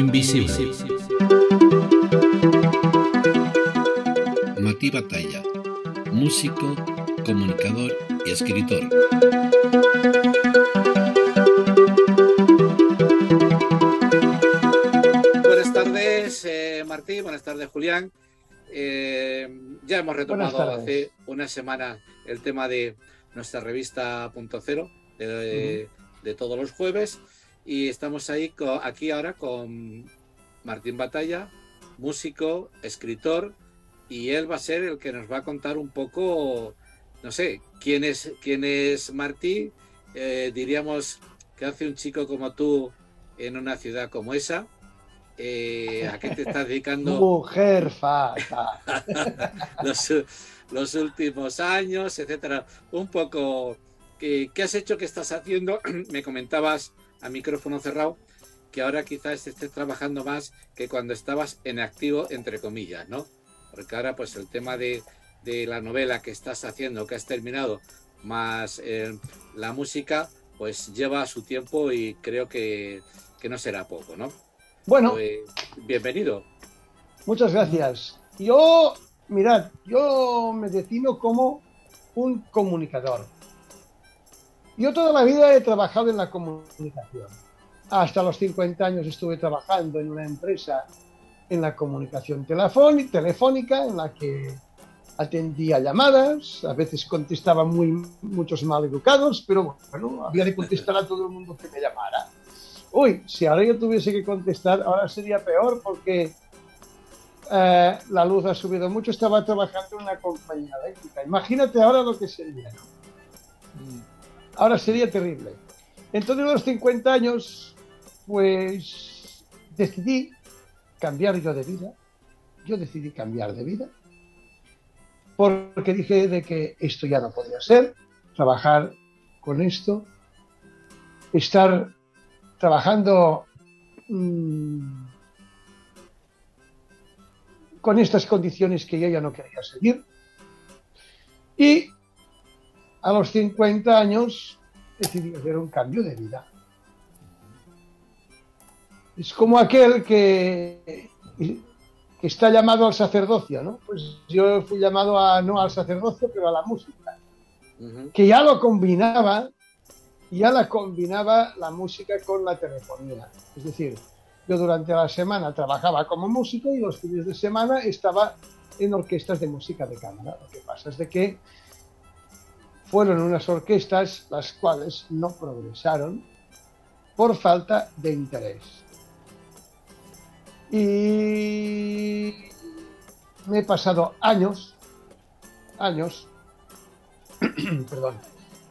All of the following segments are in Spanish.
Invisible. Matí Batalla, músico, comunicador y escritor. Buenas tardes, eh, Martí. Buenas tardes, Julián. Eh, ya hemos retomado hace una semana el tema de nuestra revista Punto Cero de, todos los jueves y estamos ahí aquí ahora con Martín Batalla, músico, escritor y él va a ser el que nos va a contar un poco, no sé, quién es, quién es Martí. Eh, diríamos que hace un chico como tú en una ciudad como esa eh, ¿A qué te estás dedicando? Mujer fata. los, últimos años, etcétera. Un poco, ¿qué, has hecho? ¿Qué estás haciendo? Me comentabas a micrófono cerrado que ahora quizás estés trabajando más que cuando estabas en activo, entre comillas, ¿no? Porque ahora, pues el tema de, la novela que estás haciendo, que has terminado, más eh, la música, pues lleva su tiempo y creo que, que no será poco, ¿no? Bueno. Pues, bienvenido. Muchas gracias. Yo, mirad, yo me defino como un comunicador. Yo toda la vida he trabajado en la comunicación. Hasta los 50 años estuve trabajando en una empresa en la comunicación telefónica, en la que atendía llamadas, a veces contestaba muy, muchos mal educados, pero bueno, había de contestar a todo el mundo que me llamara. Uy, si ahora yo tuviese que contestar, ahora sería peor porque eh, la luz ha subido mucho. Estaba trabajando en una compañía eléctrica. Imagínate ahora lo que sería. Ahora sería terrible. Entonces, a los 50 años, pues decidí cambiar yo de vida. Yo decidí cambiar de vida porque dije de que esto ya no podía ser, trabajar con esto, estar trabajando mm, con estas condiciones que yo ya no quería seguir. Y a los 50 años decidí hacer un cambio de vida. Es como aquel que, que está llamado al sacerdocio, ¿no? Pues yo fui llamado a, no al sacerdocio, pero a la música, que ya lo combinaba ya la combinaba la música con la telefonía. Es decir, yo durante la semana trabajaba como músico y los fines de semana estaba en orquestas de música de cámara. Lo que pasa es de que fueron unas orquestas las cuales no progresaron por falta de interés. Y me he pasado años, años, perdón,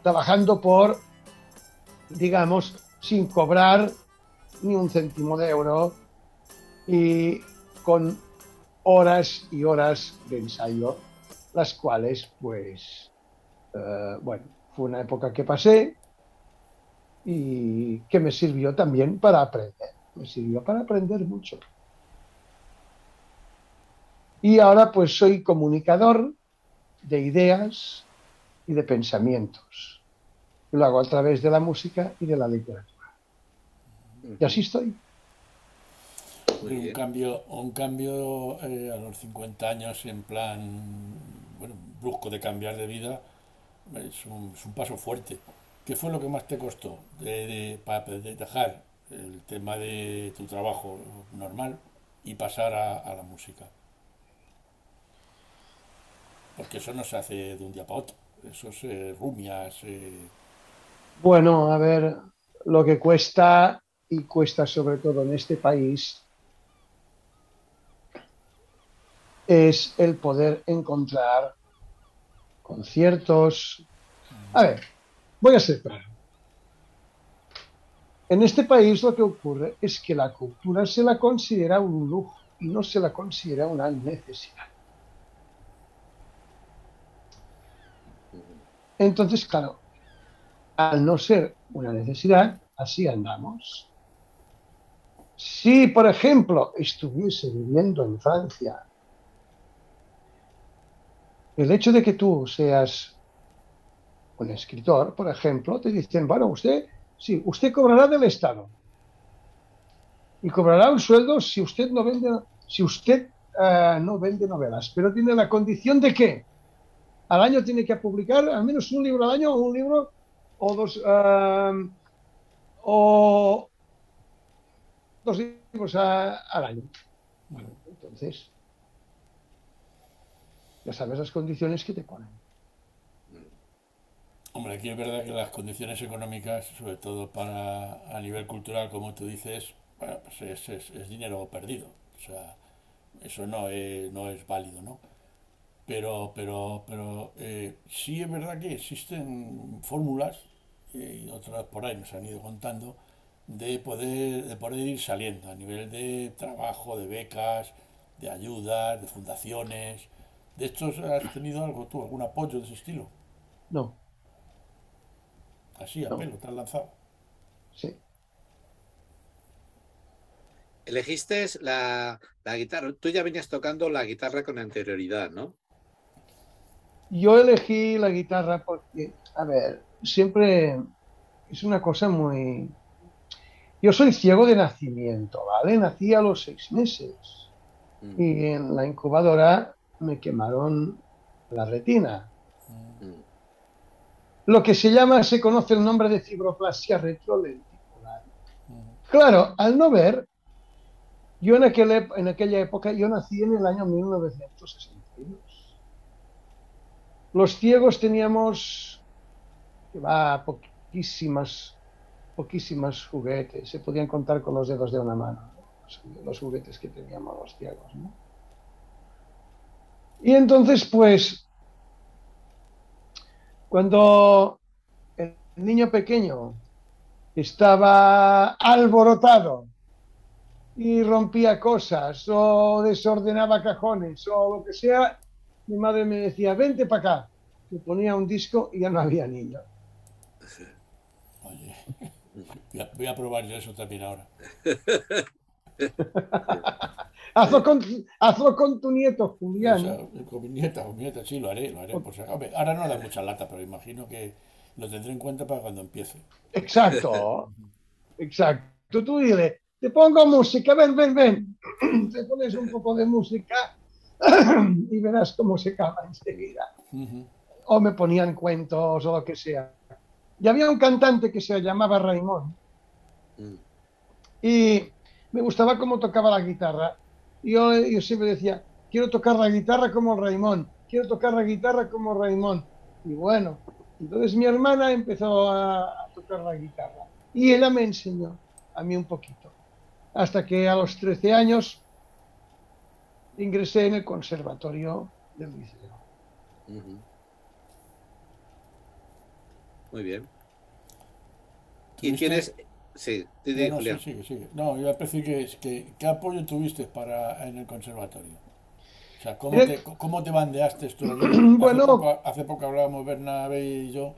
trabajando por digamos, sin cobrar ni un céntimo de euro y con horas y horas de ensayo, las cuales, pues, eh, bueno, fue una época que pasé y que me sirvió también para aprender, me sirvió para aprender mucho. Y ahora pues soy comunicador de ideas y de pensamientos lo hago a través de la música y de la literatura. Y así estoy. Un cambio, un cambio eh, a los 50 años en plan, bueno, brusco de cambiar de vida, es un, paso fuerte. ¿Qué fue lo que más te costó de, para dejar el tema de tu trabajo normal y pasar a, la música? Porque eso no se hace de un día para otro. Eso se rumia, se, bueno, a ver, lo que cuesta y cuesta sobre todo en este país es el poder encontrar conciertos. A ver, voy a ser claro. En este país lo que ocurre es que la cultura se la considera un lujo y no se la considera una necesidad. Entonces, claro, al no ser una necesidad, así andamos. Si, por ejemplo, estuviese viviendo en Francia, el hecho de que tú seas un escritor, por ejemplo, te dicen, bueno, usted, sí, usted cobrará del Estado. y cobrará un sueldo si usted no vende, si usted eh, no vende novelas, pero tiene la condición de que al año tiene que publicar al menos un libro al año o un libro o dos eh, o dos libros al año. Bueno, entonces ya sabes las condiciones que te ponen. Hombre, aquí es verdad que las condiciones económicas, sobre todo para a nivel cultural, como tú dices, pues es, es, dinero perdido. O sea, eso no es, no es válido, ¿no? Pero, pero, pero eh, sí es verdad que existen fórmulas, eh, y otras por ahí nos han ido contando, de poder, de poder ir saliendo a nivel de trabajo, de becas, de ayudas, de fundaciones. ¿De estos has tenido algo tú, algún apoyo de ese estilo? No. Así, a pelo, te has lanzado. Sí. Elegiste la, guitarra, tú ya venías tocando la guitarra con anterioridad, ¿no? Yo elegí la guitarra porque, a ver, siempre es una cosa muy... Yo soy ciego de nacimiento, ¿vale? Nací a los seis meses mm. y en la incubadora me quemaron la retina. Mm. Lo que se llama, se conoce el nombre de fibroplasia retrolenticular. Mm. Claro, al no ver, yo en, en aquella época, yo nací en el año 1962. Los ciegos teníamos, que va, poquísimas, poquísimas juguetes. Se podían contar con los dedos de una mano, los juguetes que teníamos los ciegos. Y entonces, pues, cuando el niño pequeño estaba alborotado y rompía cosas o desordenaba cajones o lo que sea, mi madre me decía, vente para acá. Me ponía un disco y ya no había niño. Oye, voy a, probar eso también ahora. hazlo, con, hazlo con tu nieto, Julián. con mi nieta, con mi nieta, sí, lo haré, lo haré. Por ahora no da mucha lata, pero imagino que lo tendré en cuenta para cuando empiece. Exacto, exacto. Tú dile, te pongo música, ven, ven, ven. Te pones un poco de música y verás cómo se acaba enseguida. O me ponían cuentos o lo que sea. Y había un cantante que se llamaba Raimón. Mm. Y me gustaba cómo tocaba la guitarra. Yo, yo siempre decía, quiero tocar la guitarra como Raimón, quiero tocar la guitarra como Raimón. Y bueno, entonces mi hermana empezó a tocar la guitarra. Y ella me enseñó a mí un poquito hasta que a los 13 años ingresé en el conservatorio del liceo. Muy bien. ¿Y tienes...? Sí, te no, no, sí, sí, no, yo aprecio que, que, ¿qué apoyo tuviste para, en el conservatorio? O sea, ¿cómo, te, cómo te bandeaste esto? bueno, hace poco, hace poco hablábamos Bernabé y yo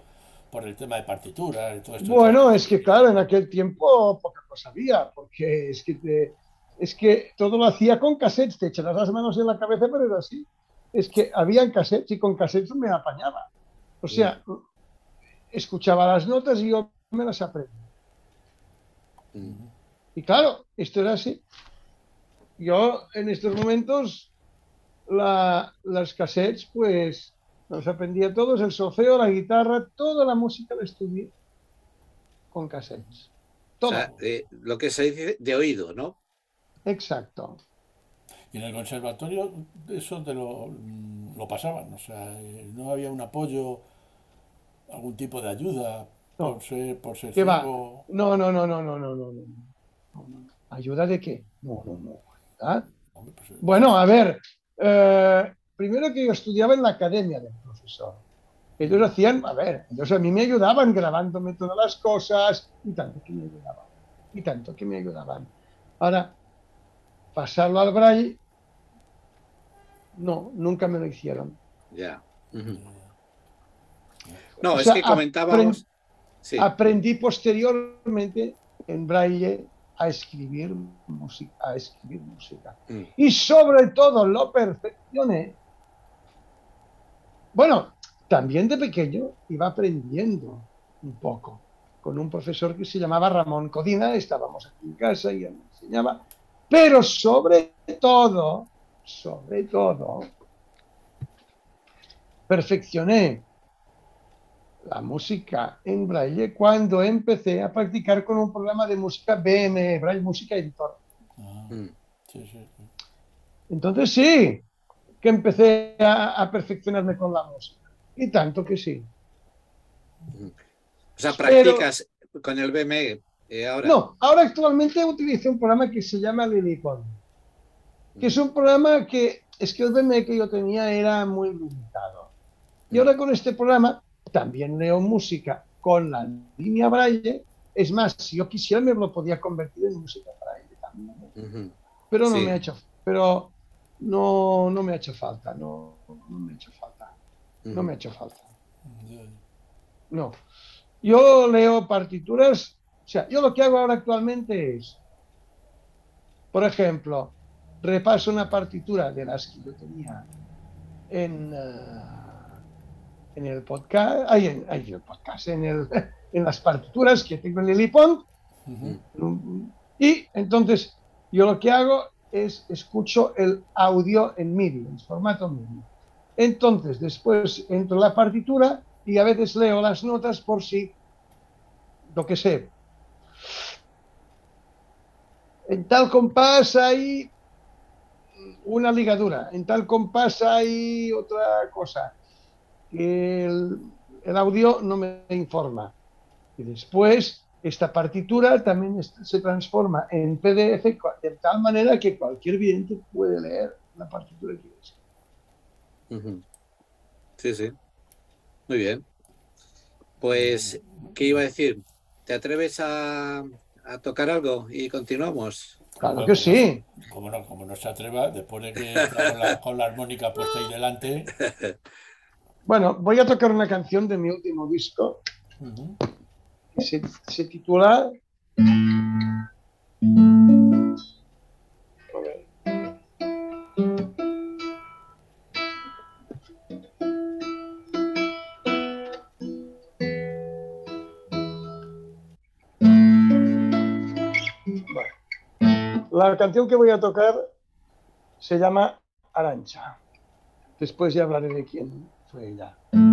por el tema de partitura y todo esto. Bueno, es que claro, en aquel tiempo poca cosa había, porque es que, es que todo lo hacía con cassettes, te echabas las manos en la cabeza, pero era así. Es que habían cassettes y con cassettes me apañaba. O sea, escuchaba las notas y yo me las Y claro, esto era así. Yo en estos momentos, la, las cassettes, pues nos aprendía todos, el solfeo, la guitarra, toda la música la estudié con cassettes. Todo. lo que se dice de oído, ¿no? Exacto. Y en el conservatorio eso te lo, lo pasaban, o sea, no había un apoyo, algún tipo de ayuda por ser, por ser No, no, no, no, no, no, no, no, ¿Ayuda de qué? No, no, no. Pues, bueno, a ver, eh, primero que yo estudiaba en la academia del profesor. Ellos hacían, a ver, ellos a mí me ayudaban grabándome todas las cosas y tanto que me ayudaban. Y tanto que me ayudaban. Ahora, pasarlo al braille, no, nunca me lo hicieron. Ya. No, es que comentábamos. Aprendí posteriormente en braille a escribir música, a escribir música. Mm. Y sobre todo lo perfeccioné bueno, también de pequeño iba aprendiendo un poco. con un profesor que se llamaba Ramón Codina, estábamos aquí en casa y él me enseñaba, pero sobre todo, sobre todo, perfeccioné la música en braille cuando empecé a practicar con un programa de música BM, Braille Música Editor. Ah, mm. Entonces sí, que empecé a, perfeccionarme con la música. Y tanto que sí. O sea, practicas con el BM eh, ahora. No, ahora actualmente utilizo un programa que se llama Lilycon, que es un programa que es que el BM que yo tenía era muy limitado. Y ahora con este programa también leo música con la línea braille. Es más, si yo quisiera me lo podía convertir en música braille también. Pero no me ha hecho, pero no, no me ha hecho falta, no, no me ha hecho falta. No me ha hecho falta. No. Yo leo partituras, o sea, yo lo que hago ahora actualmente es, por ejemplo, repaso una partitura de las que yo tenía en, eh, en el podcast, hay en, el podcast, en, el, en las partituras que tengo en el iPod. Y entonces yo lo que hago es escucho el audio en MIDI, en formato MIDI. Entonces después entro en la partitura y a veces leo las notas por si, lo que sé. En tal compás hay una ligadura, en tal compás hay otra cosa el, el audio no me informa. Y después esta partitura también se transforma en PDF de tal manera que cualquier vidente puede leer la partitura que es. Sí, sí. Muy bien. Pues, ¿qué iba a decir? ¿Te atreves a, a tocar algo y continuamos? Claro que sí. Como no, como no se atreva, después de que con la, con la armónica puesta ahí delante. Bueno, voy a tocar una canción de mi último disco que se, titula La canción que voy a tocar se llama Arancha. Después ya hablaré de quién. 对的。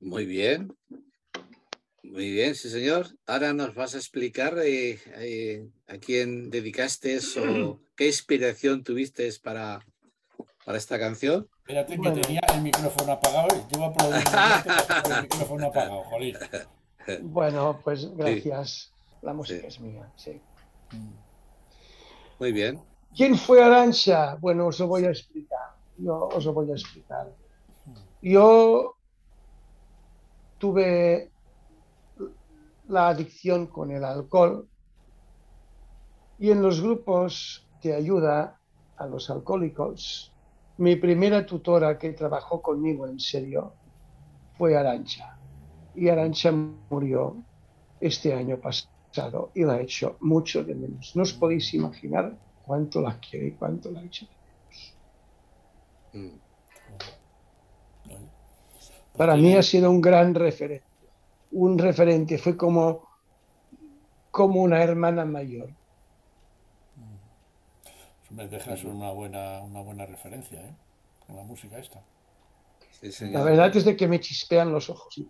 Muy bien. Muy bien, sí, señor. Ahora nos vas a explicar eh, eh, a quién dedicaste o qué inspiración tuviste para, para esta canción. Espérate, que tenía el micrófono apagado. Yo voy a el micrófono apagado, jolín. Bueno, pues gracias. La música es mía, sí. Muy bien. ¿Quién fue Arancha? Bueno, os lo voy a explicar. Yo os lo voy a explicar. Yo tuve la adicción con el alcohol y en los grupos de ayuda a los alcohólicos, mi primera tutora que trabajó conmigo en serio fue Arancha. Y Arancha murió este año pasado y la ha hecho mucho de menos. No os podéis imaginar cuánto la quiere y cuánto la ha hecho. Para mí ha sido un gran referente un referente, fue como, como una hermana mayor. Me dejas una buena, una buena referencia ¿eh? con la música esta. la verdad es de que me chispean los ojos.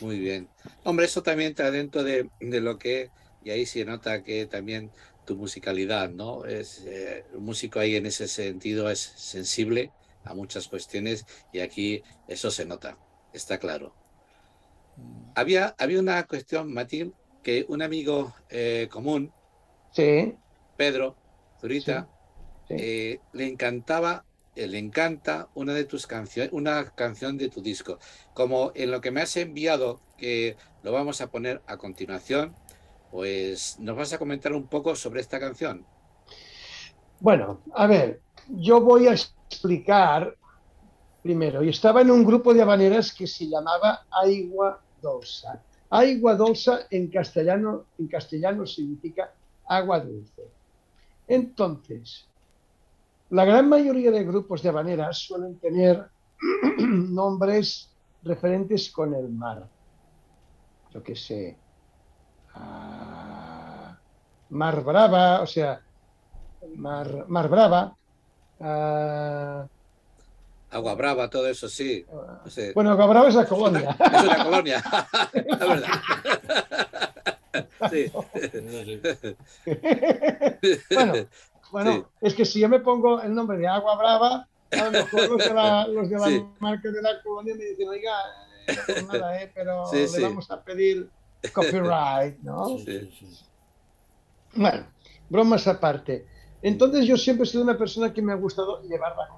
Muy bien. Hombre, eso también está dentro de, lo que, y ahí se nota que también tu musicalidad, ¿no? Es, eh, el músico ahí en ese sentido es sensible a muchas cuestiones y aquí eso se nota está claro. Había, había una cuestión, Matín, que un amigo eh, común, sí. Pedro Zurita, eh, le encantaba, eh, le encanta una de tus canciones, una canción de tu disco. Como en lo que me has enviado, que lo vamos a poner a continuación, pues nos vas a comentar un poco sobre esta canción. Bueno, a ver, yo voy a explicar primero, y estaba en un grupo de habaneras que se llamaba Aigua Dolsa. Agua Dolsa en castellano, en castellano significa agua dulce. Entonces, la gran mayoría de grupos de habaneras suelen tener nombres referentes con el mar. Yo qué sé. Ah, mar Brava, o sea, Mar, mar Brava. Ah, Agua Brava, todo eso sí. Bueno, Agua Brava es la colonia. es una colonia, la verdad. Sí. bueno, bueno es que si yo me pongo el nombre de Agua Brava, a lo mejor los de la, los de la marca de la colonia me dicen, oiga, no nada, ¿eh? pero le vamos a pedir copyright, ¿no? Bueno, bromas aparte. Entonces yo siempre he sido una persona que me ha gustado llevar la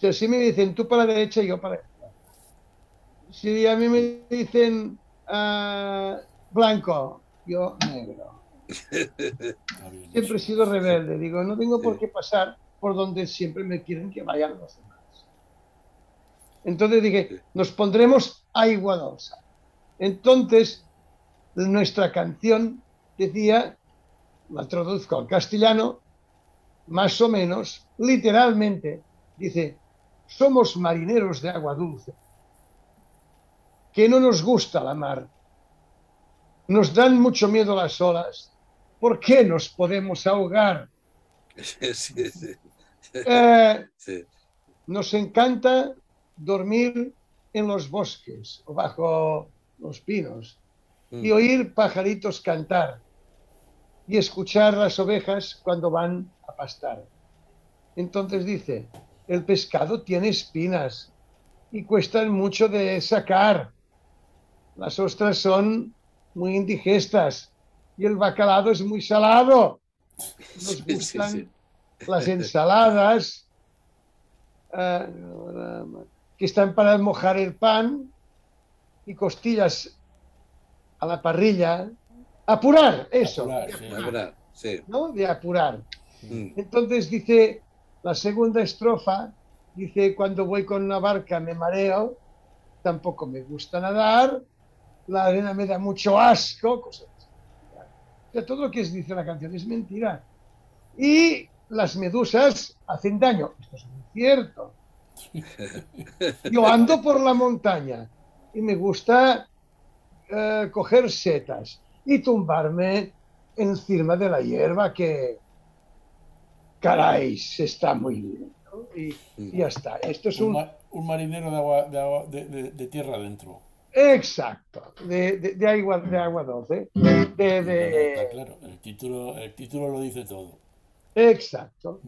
sea, si me dicen tú para la derecha y yo para la izquierda. Si a mí me dicen uh, blanco, yo negro. Siempre he sido rebelde. Digo, no tengo por qué pasar por donde siempre me quieren que vayan los demás. Entonces dije, nos pondremos a igualdad. Entonces, nuestra canción decía, la traduzco al castellano, más o menos, literalmente, dice, somos marineros de agua dulce, que no nos gusta la mar. Nos dan mucho miedo las olas. ¿Por qué nos podemos ahogar? Eh, nos encanta dormir en los bosques o bajo los pinos y mm. oír pajaritos cantar y escuchar las ovejas cuando van a pastar. Entonces dice, el pescado tiene espinas y cuestan mucho de sacar. Las ostras son muy indigestas y el bacalado es muy salado. Nos gustan las ensaladas eh, que están para mojar el pan y costillas a la parrilla. Apurar, eso. de apurar, ¿no? De apurar. Mm. Entonces dice, la segunda estrofa dice, cuando voy con una barca me mareo, tampoco me gusta nadar, la arena me da mucho asco, cosas O todo lo que dice la canción es mentira. Y las medusas hacen daño. Esto es muy cierto. Yo ando por la montaña y me gusta eh, coger setas y tumbarme encima de la hierba que, caray, está muy bien. Y, ya está. Esto es un, un marinero de, agua, de, agua, de, tierra adentro. Exacto, de, de, agua, de agua dulce. De, claro, el título, el título lo dice todo. Exacto.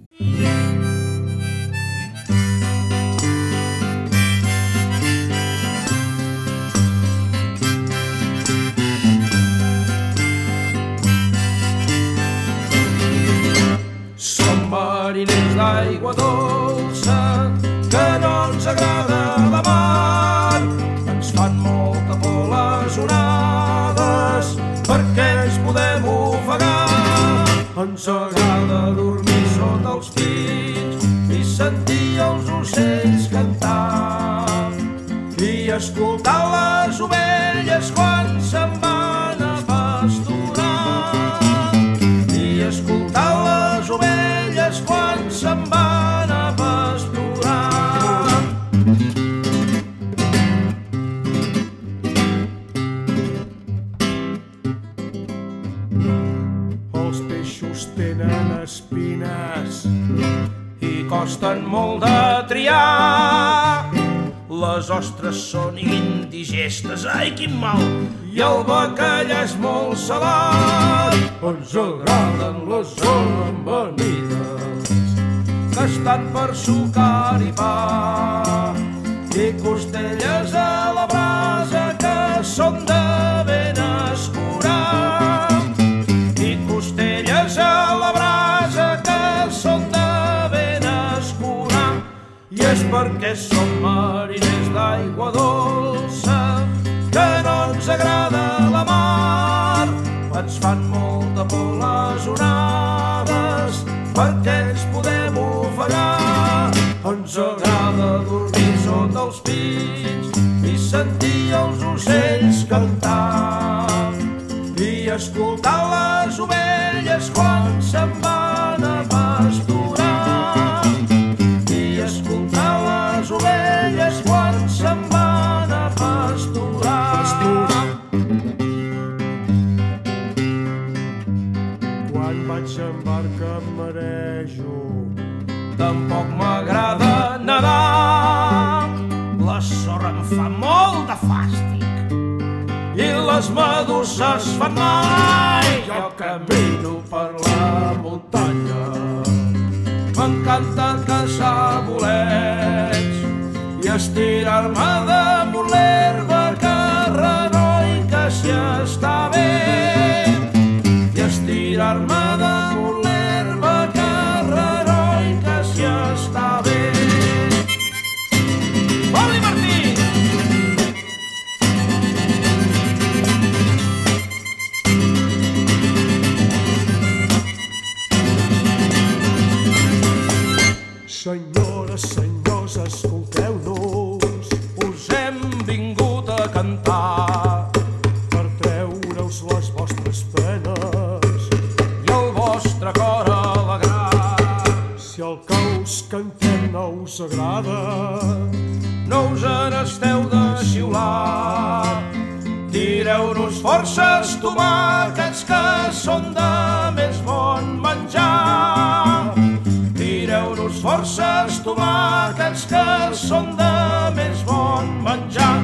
Mariners d'aigua dolça que no ens agrada la mar. Ens fan molta por les onades perquè ens podem ofegar. Ens agrada dormir sota els pits i sentir els ocells cantar i escoltar les ovelles quan se'n van triar. Les ostres són indigestes, ai quin mal, i el bacallà és molt salat. Ens agraden les amanides que estan per sucar i pa i costelles a la brasa que són de perquè som mariners d'aigua dolça, que no ens agrada la mar. Ens fan molta por les onades, perquè ens podem ofegar. Ens agrada dormir sota els pins i sentir els ocells cantar i escoltar les ovelles quan se'n van forces tomàquets que són de més bon menjar.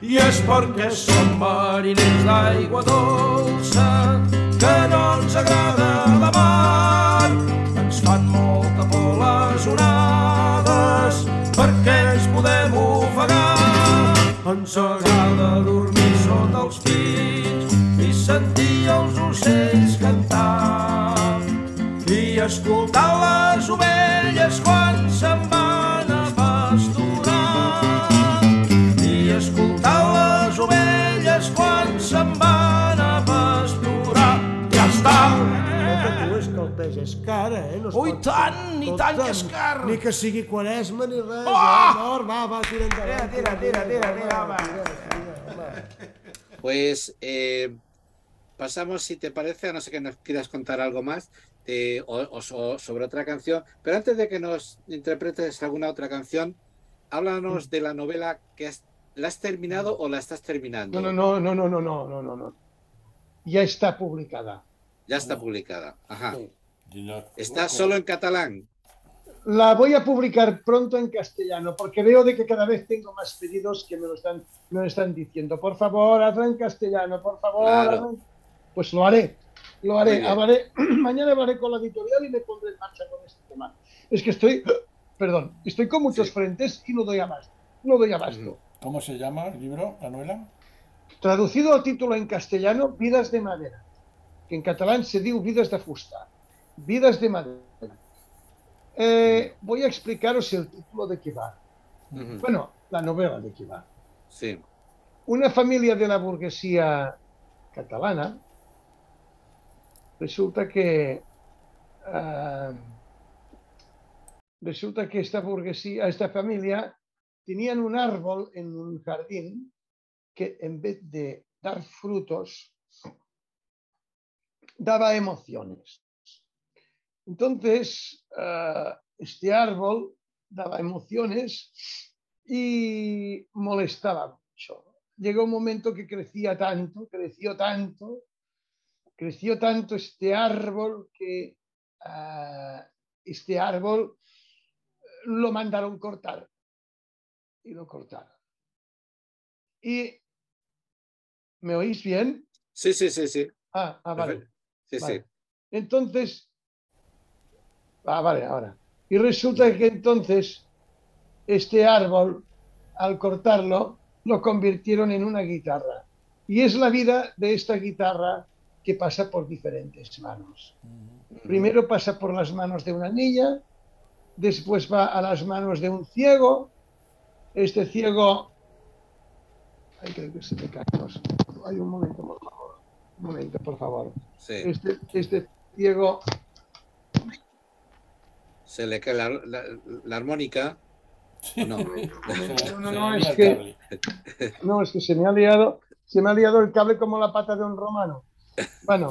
I és perquè som mariners d'aigua dolça que no ens agrada la mar. Ens fan molta por les onades perquè ens podem ofegar. Ens agrada dormir sota els pits i sentir els ocells cantar escoltar les ovelles quan se'n van a pasturar i escoltar les ovelles quan se'n van a pasturar ja està és que el peix és car, eh? No Ui, tant, i tot tant que és car. Ni que sigui quaresma ni res. Oh! eh? Nord, va, va, tira endavant. Tira, tira, tira, tira, home. Pues eh, pasamos, si te parece, a no sé que nos quieras contar algo más eh, o, o so- sobre otra canción. Pero antes de que nos interpretes alguna otra canción, háblanos de la novela que has, la has terminado o la estás terminando. No, no, no, no, no, no, no, no, no. Ya está publicada. Ya está publicada. Ajá. Sí. Está solo en catalán. La voy a publicar pronto en castellano, porque veo de que cada vez tengo más pedidos que me lo están, me lo están diciendo. Por favor, hazla en castellano, por favor. Claro. Pues lo haré, lo haré. hablaré- mañana hablaré con la editorial y me pondré en marcha con este tema. Es que estoy, perdón, estoy con muchos Sí. frentes y no doy abasto. No doy abasto. Ujú. ¿Cómo se llama el libro, la novela? Traducido al título en castellano, Vidas de Madera, que en catalán se diu Vidas de Fusta. Vidas de Madera. Eh, voy a explicaros el título de qué va. Ujú. Bueno, la novela de qué va. Sí. Una familia de la burguesía catalana resulta que ah, resulta que esta burguesía, esta familia tenían un árbol en un jardín que en vez de dar frutos daba emociones. Entonces, ah, este árbol daba emociones y molestaba mucho. Llegó un momento que crecía tanto, creció tanto, creció tanto este árbol que ah, este árbol lo mandaron cortar y lo cortaron. ¿Y me oís bien? Sí, sí, sí, sí. Ah, ah, vale. Sí, Vale. sí. Entonces, ah, vale, ahora. Y resulta que entonces este árbol, al cortarlo, lo convirtieron en una guitarra. Y es la vida de esta guitarra que pasa por diferentes manos. Primero pasa por las manos de una niña, después va a las manos de un ciego. Este ciego... Ay, creo que se me cae. Hay un momento, por favor. Un momento, por favor. Sí. Este, este ciego Se le cae la, la- la armónica. ¿o no? No, no, le es que-. No, es que se me ha liado, se me ha liado el cable como la pata de un romano. Bueno,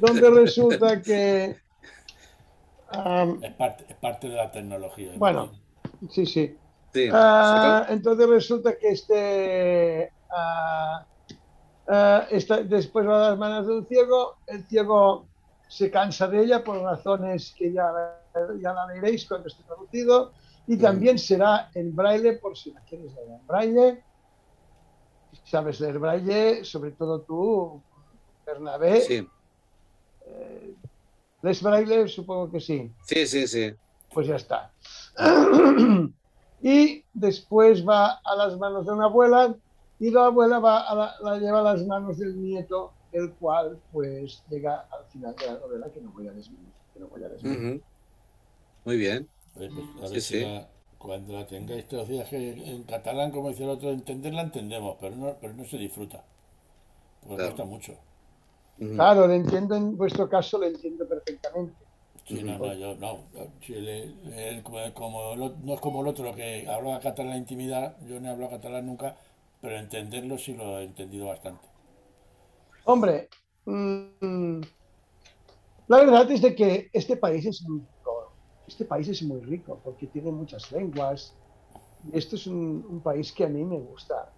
donde resulta que. am, Es parte, es parte de la tecnología. Bueno. sí, sí. Sí. Ah, entonces resulta que este. está- después va a las manos de un ciego, el ciego se cansa de ella por razones que ya, ya la veréis cuando esté traducido, y también será en braille por si la quieres leer en braille. Si sabes leer braille, sobre todo tú, Bernabé. Sí, ¿Lees braille? Supongo que sí. sí, sí, sí. Pues ya está. y después va a las manos de una abuela y la abuela va a la, la lleva a las manos del nieto, el cual pues llega al final de la novela que no voy a. Que no voy a desvelar. Ujú. Muy bien. Pues, a Sí, ver si sí. la- cuando la tengáis traducida, que en catalán, como decía el otro, entenderla entendemos, pero no, pero no se disfruta. Porque Claro. cuesta mucho. Claro, lo entiendo en vuestro caso, lo entiendo perfectamente. Sí, no, no, yo no. Como, no es como el otro que habla catalán en la intimidad, yo no he hablado catalán nunca, pero entenderlo sí lo he entendido bastante. Hombre, mm, la verdad es de que este país es muy rico. Este país es muy rico porque tiene muchas lenguas. Esto es un, un país que a mí me gusta.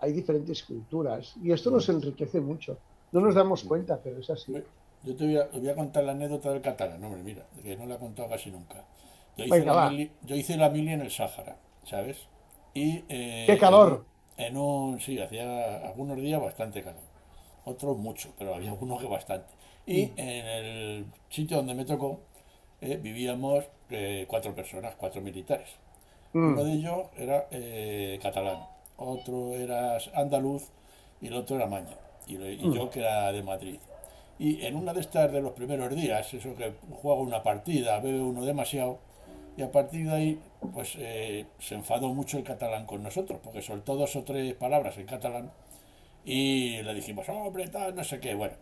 Hay diferentes culturas y esto nos enriquece mucho. No nos damos cuenta, pero es así. Yo te voy a, te voy a contar la anécdota del catalán, hombre, mira, que no la he contado casi nunca. Yo hice, Venga, la va. mili, yo hice la mili en el Sáhara, ¿sabes? Y, eh, ¡Qué calor! En un, sí, hacía algunos días bastante calor, otros mucho, pero había algunos que bastante. Y en el sitio donde me tocó eh, vivíamos eh, cuatro personas, cuatro militares. Mm, Uno de ellos era eh, catalán, otro era andaluz y el otro era maña. Y, yo que era de Madrid. Y en una de estas de los primeros días, eso que juega una partida, bebe uno demasiado, y a partir de ahí, pues eh, se enfadó mucho el catalán con nosotros, porque soltó dos o tres palabras en catalán y le dijimos, hombre, tal, no sé qué. Bueno,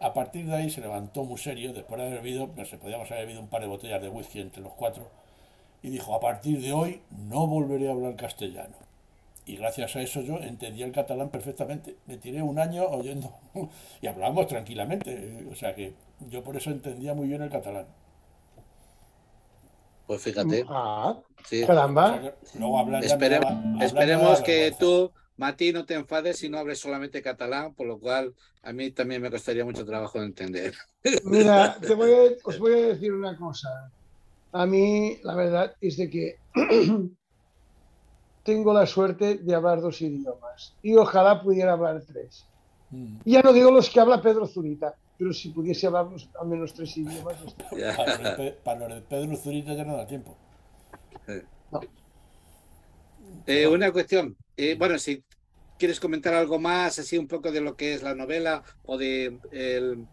a partir de ahí se levantó muy serio, después de haber bebido, no sé, podíamos haber bebido un par de botellas de whisky entre los cuatro, y dijo, a partir de hoy no volveré a hablar castellano. Y gracias a eso yo entendía el catalán perfectamente. Me tiré un año oyendo y hablábamos tranquilamente. O sea que yo por eso entendía muy bien el catalán. Pues fíjate. Ah, Sí. O caramba. sea que luego hablar me esperemos que tú, Mati, no te enfades si no hables solamente catalán, por lo cual a mí también me costaría mucho trabajo de entender. Mira, te voy a- os voy a decir una cosa. a mí la verdad es de que tengo la suerte de hablar dos idiomas y ojalá pudiera hablar tres. Mm. Ya no digo los que habla Pedro Zurita, pero si pudiese hablar al menos tres idiomas. Para, los de Pedro Zurita ya no da tiempo. Eh, una cuestión, eh, bueno, si quieres comentar algo más, así un poco de lo que es la novela o de el,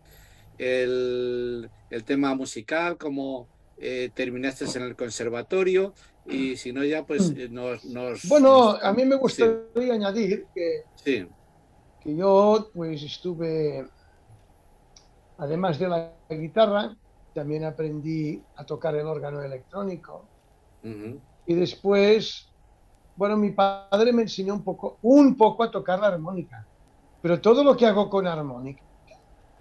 el, tema musical, cómo eh, terminaste en el conservatorio y si no ya pues mm. nos... bueno, a mí me gustaría añadir que, que yo pues estuve, además de la guitarra, también aprendí a tocar el órgano electrónico. Y después bueno, mi padre me enseñó un poco, un poco a tocar la armónica, pero todo lo que hago con armónica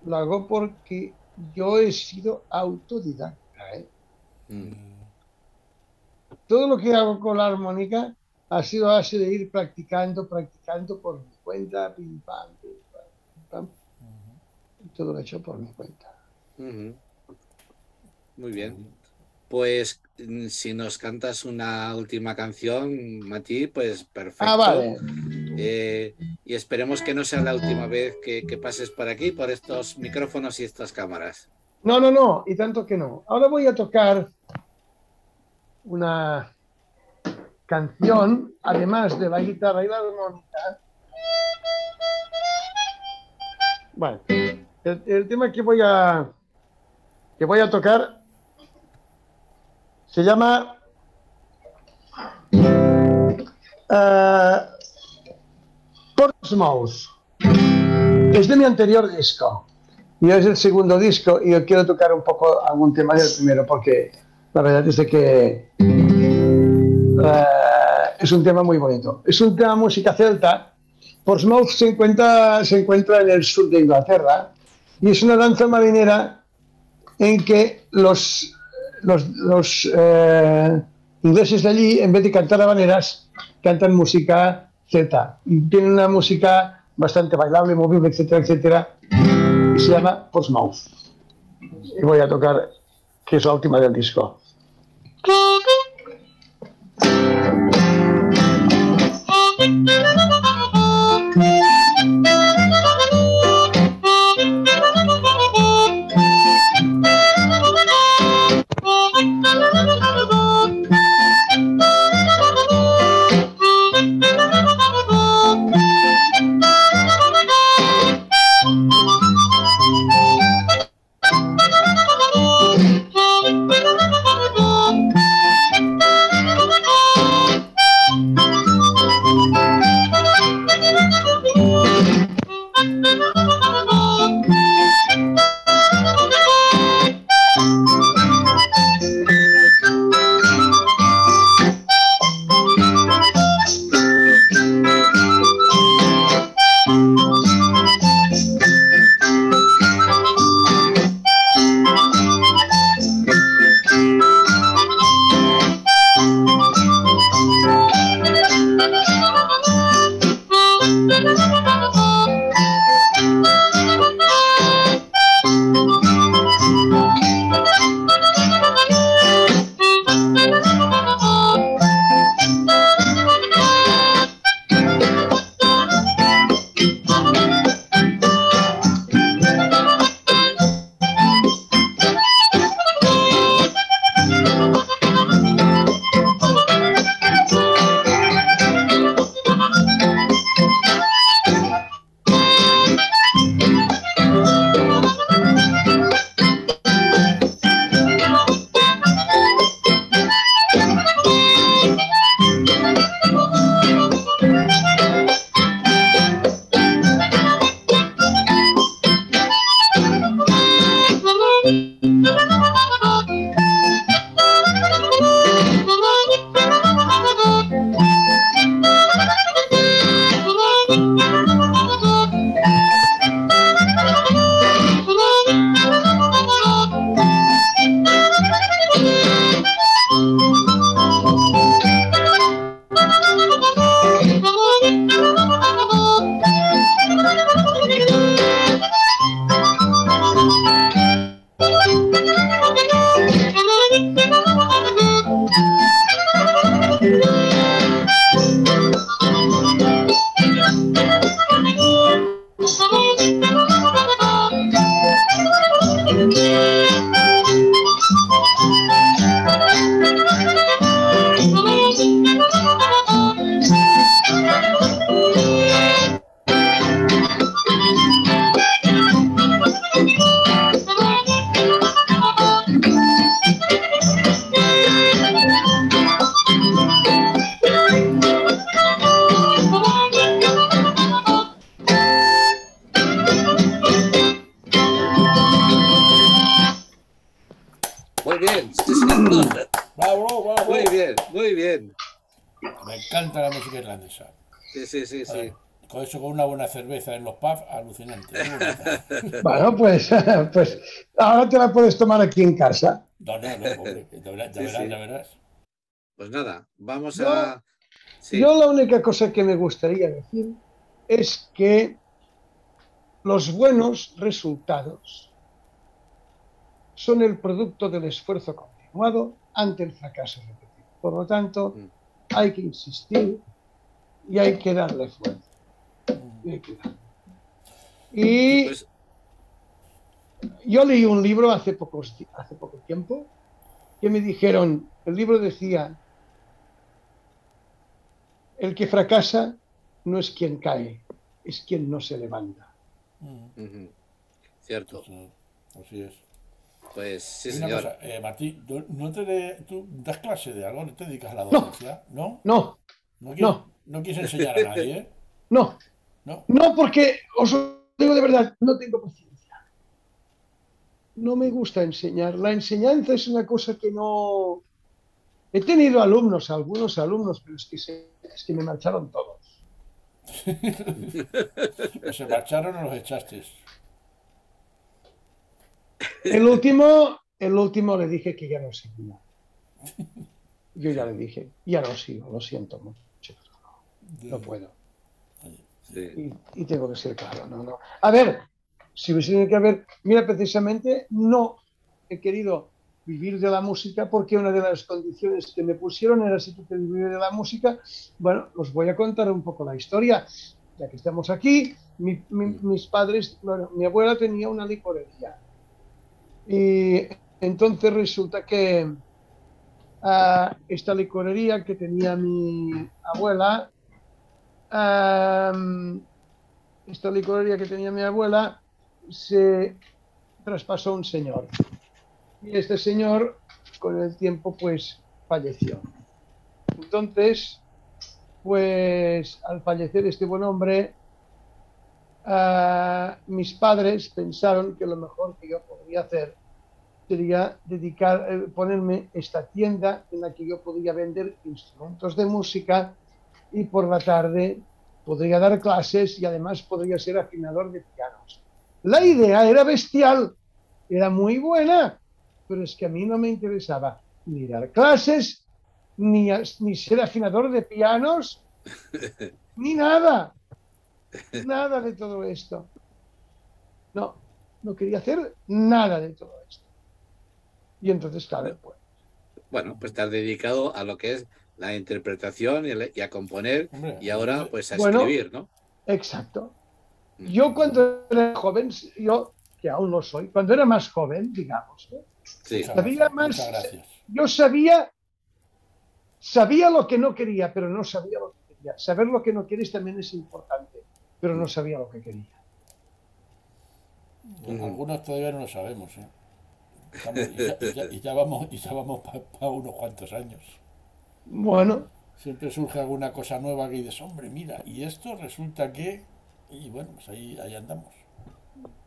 lo hago porque yo he sido autodidacta. ¿eh? Mm. Todo lo que hago con la armónica ha sido así de ir practicando, practicando por mi cuenta, pim pam, pim pam, Todo lo he hecho por mi cuenta. Muy bien. Pues mm, si nos cantas una última canción, Mati, pues perfecto. Ah, vale. Eh, y esperemos que no sea la última vez que, pases por aquí, por estos micrófonos y estas cámaras. No, no, no, y tanto que no. Ahora voy a tocar una canción, además de la guitarra y la armónica. Bueno, el, el tema que voy a que voy a tocar se llama uh, Portsmouth. Es de mi anterior disco. Y es el segundo disco y yo quiero tocar un poco algún tema del primero porque la verdad es que uh, es un tema muy bonito. Es un tema música celta. Portsmouth se encuentra, se encuentra en el sur de Inglaterra y es una danza marinera en que los los, eh, ingleses de allí, en vez de cantar habaneras, cantan música. Y tienen una música bastante bailable, movible, etcétera, etcétera. Se llama Portsmouth. Y voy a tocar, que es la última del disco. Sí, sí, sí, sí. Con eso, con una buena cerveza en los pubs, alucinante. bueno, pues, pues ahora te la puedes tomar aquí en casa. No, no, no, hombre, ya verás, ya verás, Pues nada, vamos a... Yo la única cosa que me gustaría decir es que los buenos resultados son el producto del esfuerzo continuado ante el fracaso repetido. Por lo tanto, mm. hay que insistir y hay que darle fuerza. Y pues yo leí un libro hace, pocos, hace poco tiempo que me dijeron, el libro decía, el que fracasa no es quien cae, es quien no se levanta. Cierto. Así es. Pues sí, señor. Eh, Martín, ¿no te ¿tú das clase de algo? ¿No te dedicas a la docencia? No. No. ¿No, no. No quieres enseñar a nadie? ¿eh? No. No. No, porque os digo de verdad, no tengo paciencia. No me gusta enseñar. La enseñanza es una cosa que no. He tenido alumnos, algunos alumnos, pero es que, es que me marcharon todos. ¿Se marcharon o los echaste? El último, el último le dije que ya no seguía. Yo ya le dije, ya no sigo, lo siento mucho. No, puedo. Y, tengo que ser claro, no, no. A ver, si hubiese que haber, mira, precisamente no he querido vivir de la música porque una de las condiciones que me pusieron era si tú quieres vivir de la música. Bueno, os voy a contar un poco la historia. Ya que estamos aquí, mis padres, bueno, mi abuela tenía una licorería. Y entonces resulta que ah, esta licorería que tenía mi abuela esta licorería que tenía mi abuela se traspasó un señor. Y este señor, con el tiempo, pues falleció. Entonces, pues al fallecer este buen hombre, mis padres pensaron que lo mejor que yo podría hacer sería dedicar, eh, ponerme esta tienda en la que yo podría vender instrumentos de música y por la tarde podría dar clases y además podría ser afinador de pianos. La idea era bestial, era muy buena, pero es que a mí no me interesaba ni dar clases, ni, ni ser afinador de pianos, ni nada. Nada de todo esto. No, no quería hacer nada de todo esto. Y entonces, claro, pues. Bueno, pues estar dedicado a lo que es la interpretación y, a componer y ahora pues a escribir, ¿no? Exacto. Yo cuando era joven, yo que aún lo soy, cuando era más joven, digamos, sabía más, yo sabía, sabía lo que no quería, pero no sabía lo que quería. Saber lo que no quieres también es importante, pero no sabía lo que quería. algunos todavía no lo sabemos, ¿eh? y, ya, vamos, y ya vamos para unos cuantos años. Bueno. Siempre surge alguna cosa nueva que dices, hombre, mira, y esto resulta que. Y bueno, pues ahí, ahí andamos.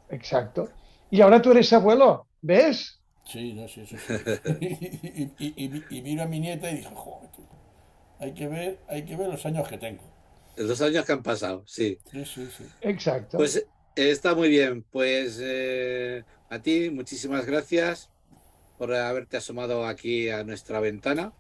Exacto. Y ahora tú eres abuelo, ¿ves? Sí, no, sí, eso sí. y, y, miro a mi nieta y dije, joder, hay que ver, hay que ver los años que tengo. Los años que han pasado, sí. Sí, sí, sí. Exacto. Pues eh, está muy bien. Pues eh, a ti, muchísimas gracias por haberte asomado aquí a nuestra ventana.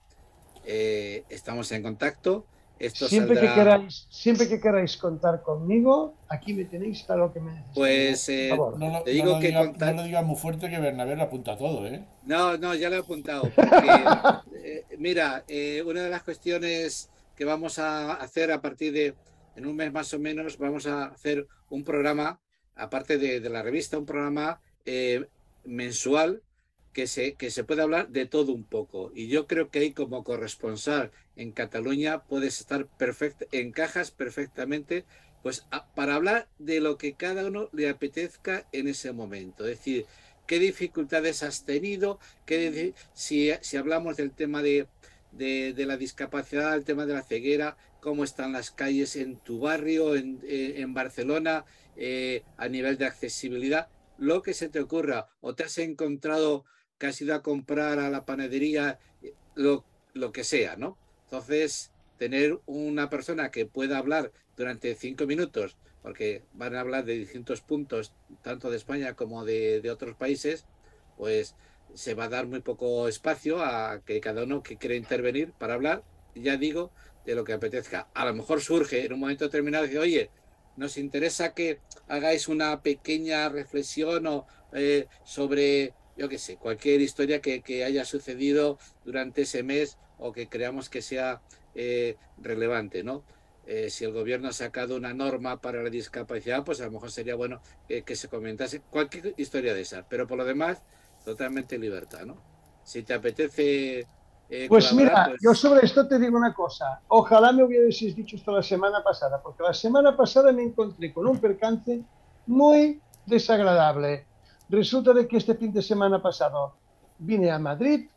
Eh, estamos en contacto. Esto siempre, que queráis, siempre que queráis contar conmigo, aquí me tenéis para lo que me necesitéis. Pues eh, no, te digo que diga, contar... no lo digas muy fuerte que Bernabé lo apunta todo, ¿eh? No, no, ya lo he apuntado. Eh, mira, una de las cuestiones que vamos a hacer a partir de, en un mes más o menos, vamos a hacer un programa, aparte de, de la revista, un programa mensual que se, que se puede hablar de todo un poco. Y yo creo que ahí como corresponsal en Cataluña puedes estar perfecto, encajas perfectamente pues para hablar de lo que cada uno le apetezca en ese momento. Es decir, qué dificultades has tenido, qué, si, si hablamos del tema de, de, la discapacidad, el tema de la ceguera, cómo están las calles en tu barrio, en, en Barcelona, eh, a nivel de accesibilidad, lo que se te ocurra, o te has encontrado que has ido a comprar a la panadería, lo, lo que sea, ¿no? Entonces, tener una persona que pueda hablar durante cinco minutos, porque van a hablar de distintos puntos, tanto de España como de, de otros países, pues se va a dar muy poco espacio a que cada uno que quiera intervenir para hablar, ya digo, de lo que apetezca. A lo mejor surge en un momento determinado, dice, oye, nos interesa que hagáis una pequeña reflexión o, eh, sobre, yo qué sé, cualquier historia que, que, haya sucedido durante ese mes o que creamos que sea eh, relevante, ¿no? Eh, si el gobierno ha sacado una norma para la discapacidad, pues a lo mejor sería bueno que se comentase cualquier historia de esa. Pero por lo demás, totalmente libertad, ¿no? Si te apetece... Eh, pues mira, pues... yo sobre esto te digo una cosa. Ojalá me hubierais dicho esto la semana pasada, porque la semana pasada me encontré con un percance muy desagradable. Resulta de que este fin de semana pasado vine a Madrid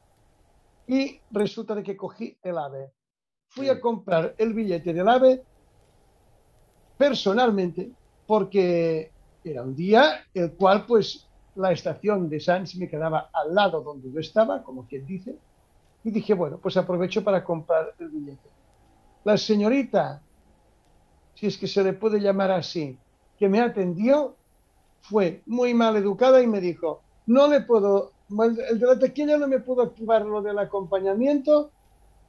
y resulta de que cogí el AVE. Fui a comprar el billete del AVE personalmente porque era un día el cual pues la estación de Sanz me quedaba al lado donde yo estaba, como quien dice, y dije, bueno, pues aprovecho para comprar el billete. La señorita, si es que se le puede llamar así, que me atendió, fue muy mal educada y me dijo, no le puedo, el de la taquilla no me puedo activar lo del acompañamiento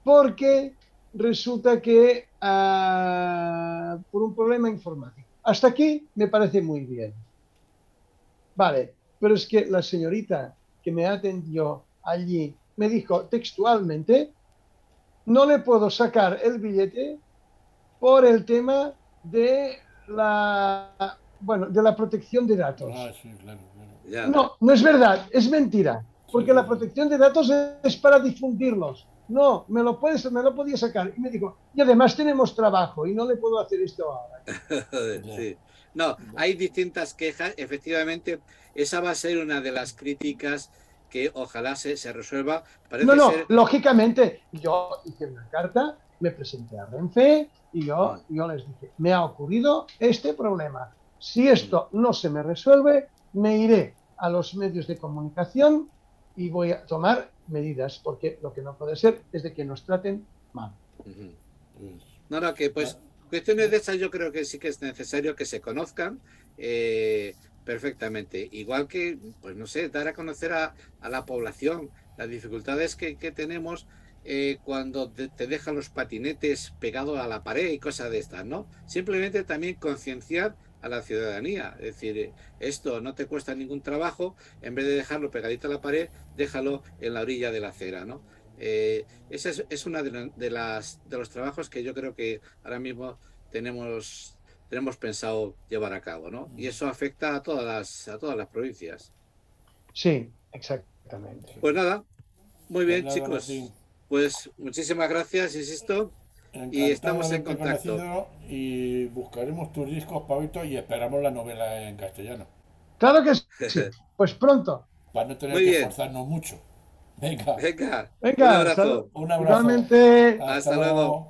porque resulta que uh, por un problema informático. Hasta aquí me parece muy bien. Vale, pero es que la señorita que me atendió allí me dijo textualmente, no le puedo sacar el billete por el tema de la, bueno, de la protección de datos. Ah, sí, claro, claro. No, no es verdad, es mentira, porque sí, la protección de datos es para difundirlos. No, me lo puedes, me lo podía sacar. Y me dijo, y además tenemos trabajo y no le puedo hacer esto ahora. sí. No, hay distintas quejas. Efectivamente, esa va a ser una de las críticas que ojalá se, se resuelva. Parece no, no, ser... lógicamente, yo hice una carta, me presenté a Renfe y yo, yo les dije, me ha ocurrido este problema. Si esto no se me resuelve, me iré a los medios de comunicación y voy a tomar medidas, porque lo que no puede ser es de que nos traten mal. No, no, que pues cuestiones de esas yo creo que sí que es necesario que se conozcan eh, perfectamente. Igual que, pues no sé, dar a conocer a, a la población las dificultades que, que tenemos eh, cuando te, te, dejan los patinetes pegados a la pared y cosas de estas, ¿no? Simplemente también concienciar a la ciudadanía. Es decir, esto no te cuesta ningún trabajo, en vez de dejarlo pegadito a la pared, déjalo en la orilla de la acera, ¿no? Eh, ese es, es uno de, de, las, de los trabajos que yo creo que ahora mismo tenemos, tenemos pensado llevar a cabo, ¿no? Y eso afecta a todas las, a todas las provincias. Sí, exactamente. Pues nada, muy bien, pues nada, chicos. Sí. Pues muchísimas gracias, insisto. Encantado y estamos en contacto. Y buscaremos tus discos, Pavito, y esperamos la novela en castellano. Claro que sí. Pues pronto. Para no tener Muy que bien. esforzarnos mucho. Venga. Venga. Venga. Un abrazo. Un abrazo. Igualmente. Hasta, Hasta luego. luego.